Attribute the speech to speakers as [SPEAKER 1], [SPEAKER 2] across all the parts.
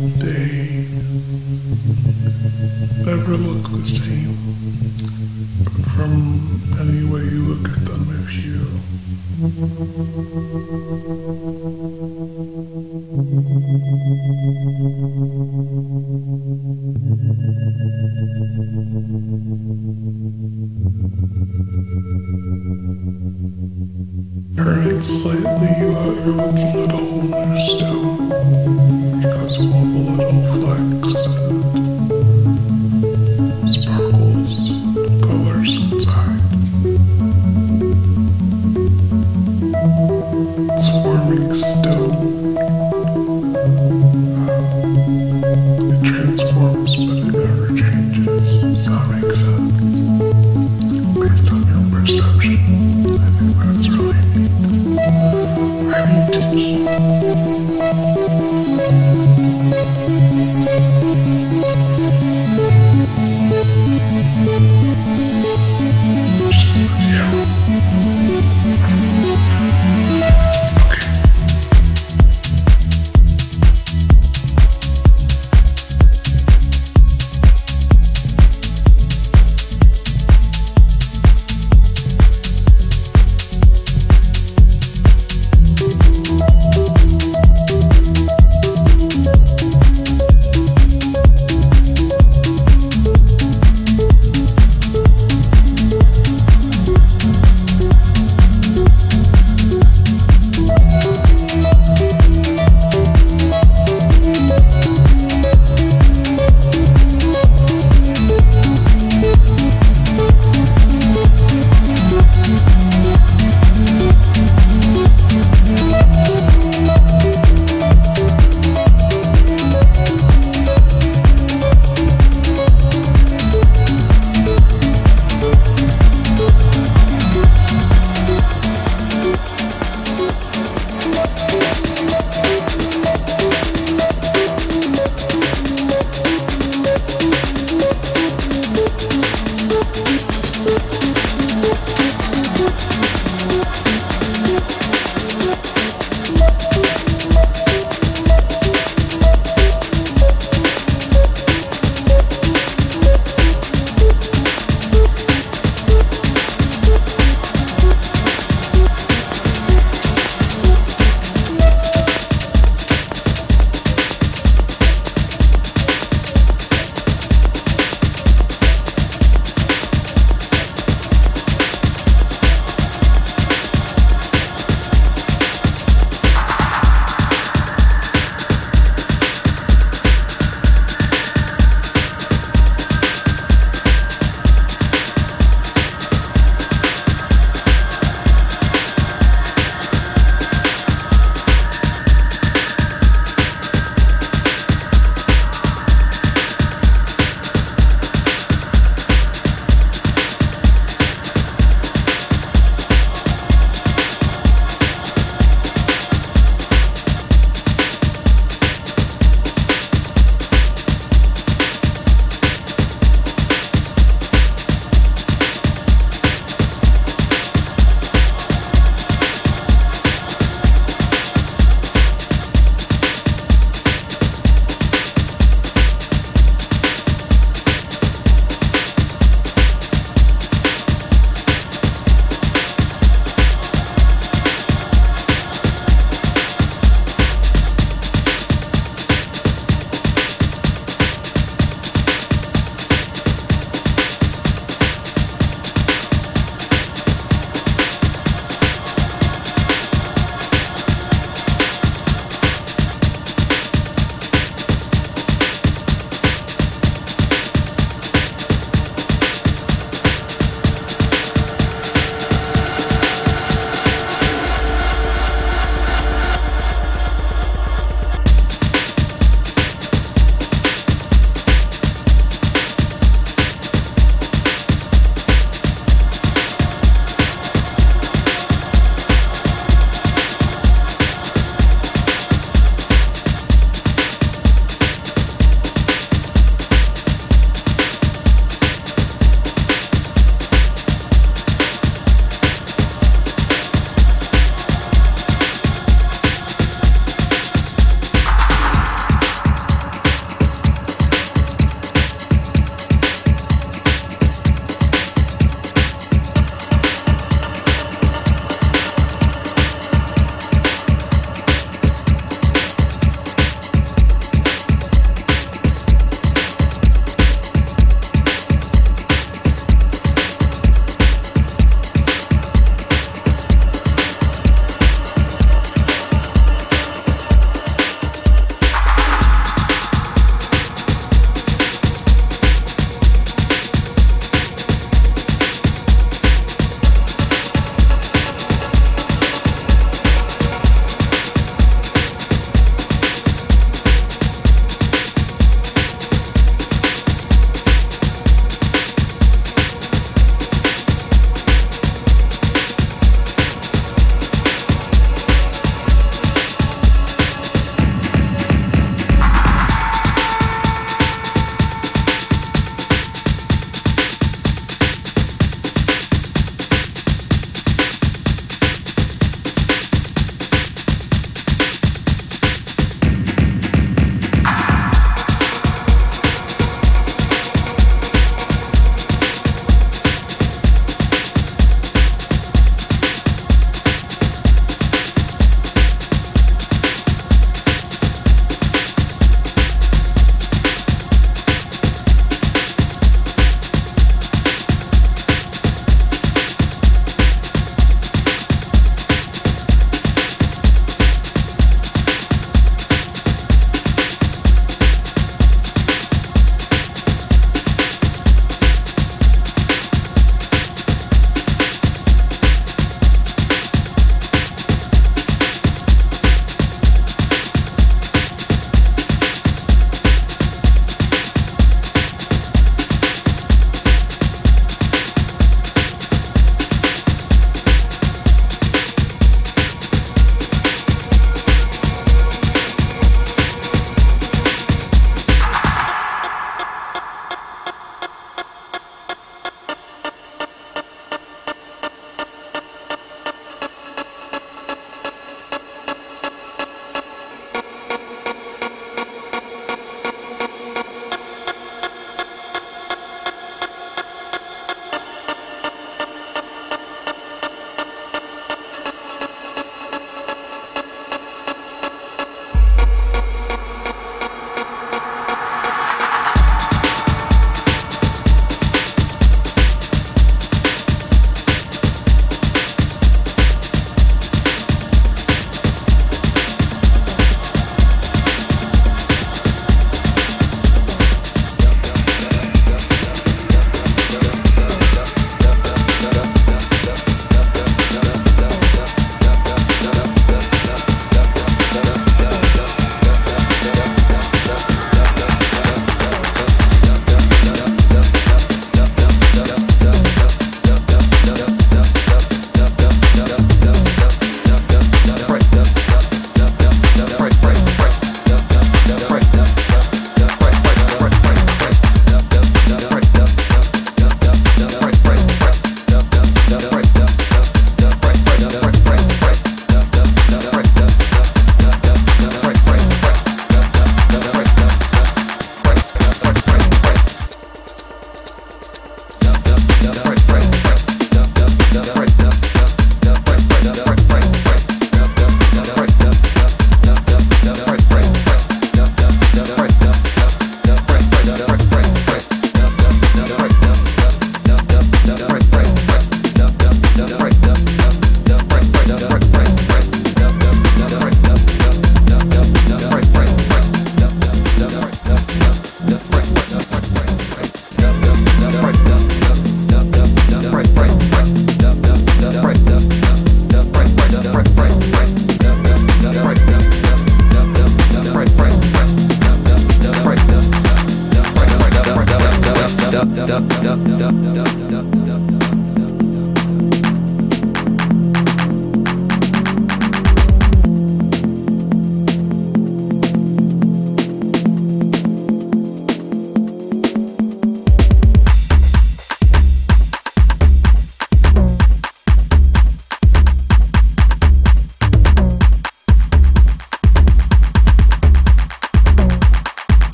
[SPEAKER 1] they never look the same. From any way you look at them if you turn it slightly, you are, you're looking at a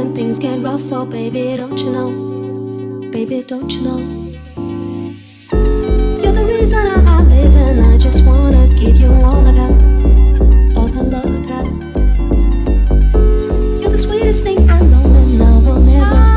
[SPEAKER 2] when things get rough, oh baby, don't you know? Baby, don't you know? You're the reason I, I live, and I just wanna give you all I got, all the love I got. You're the sweetest thing I know, and I will never,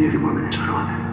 [SPEAKER 3] 이름을 전하네.